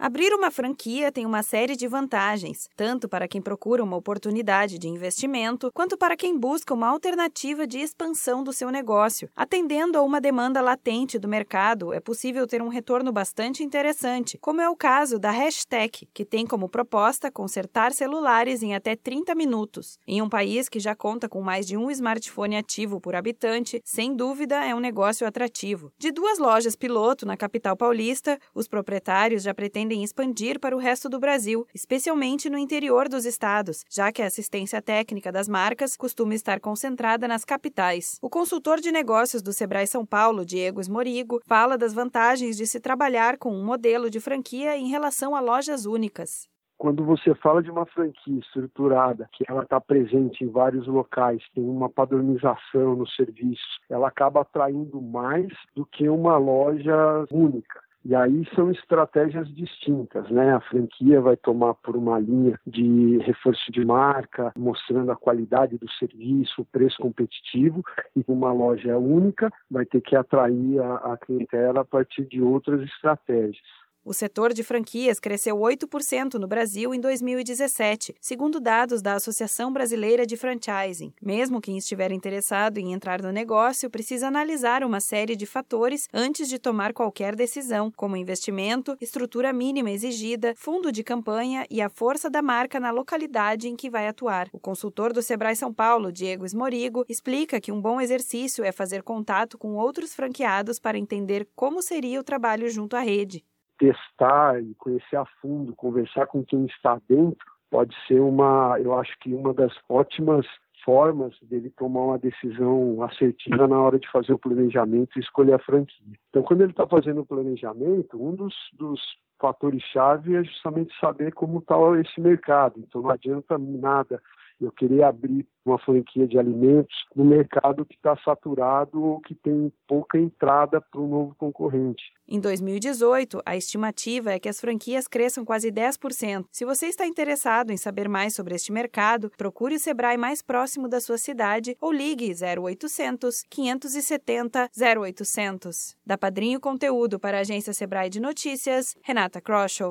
Abrir uma franquia tem uma série de vantagens, tanto para quem procura uma oportunidade de investimento, quanto para quem busca uma alternativa de expansão do seu negócio. Atendendo a uma demanda latente do mercado, é possível ter um retorno bastante interessante, como é o caso da Hashtag, que tem como proposta consertar celulares em até 30 minutos. Em um país que já conta com mais de um smartphone ativo por habitante, sem dúvida é um negócio atrativo. De duas lojas piloto na capital paulista, os proprietários já pretendem pretendem expandir para o resto do Brasil, especialmente no interior dos estados, já que a assistência técnica das marcas costuma estar concentrada nas capitais. O consultor de negócios do Sebrae São Paulo, Diego Esmorigo, fala das vantagens de se trabalhar com um modelo de franquia em relação a lojas únicas quando você fala de uma franquia estruturada, que ela está presente em vários locais, tem uma padronização nos serviços, ela acaba atraindo mais do que uma loja única. E aí são estratégias distintas, né? A franquia vai tomar por uma linha de reforço de marca, mostrando a qualidade do serviço, o preço competitivo, e uma loja única vai ter que atrair a, a clientela a partir de outras estratégias. O setor de franquias cresceu 8% no Brasil em 2017, segundo dados da Associação Brasileira de Franchising. Mesmo quem estiver interessado em entrar no negócio precisa analisar uma série de fatores antes de tomar qualquer decisão, como investimento, estrutura mínima exigida, fundo de campanha e a força da marca na localidade em que vai atuar. O consultor do Sebrae São Paulo, Diego Esmorigo, explica que um bom exercício é fazer contato com outros franqueados para entender como seria o trabalho junto à rede testar e conhecer a fundo, conversar com quem está dentro, pode ser uma, eu acho que uma das ótimas formas dele tomar uma decisão assertiva na hora de fazer o planejamento e escolher a franquia. Então, quando ele está fazendo o planejamento, um dos, dos fatores-chave é justamente saber como está esse mercado. Então, não adianta nada eu querer abrir uma franquia de alimentos no mercado que está saturado ou que tem pouca entrada para um novo concorrente. Em 2018, a estimativa é que as franquias cresçam quase 10%. Se você está interessado em saber mais sobre este mercado, procure o Sebrae mais próximo da sua cidade ou ligue 0800 570 0800. Da Padrinho Conteúdo para a agência Sebrae de Notícias, Renata Kroschel.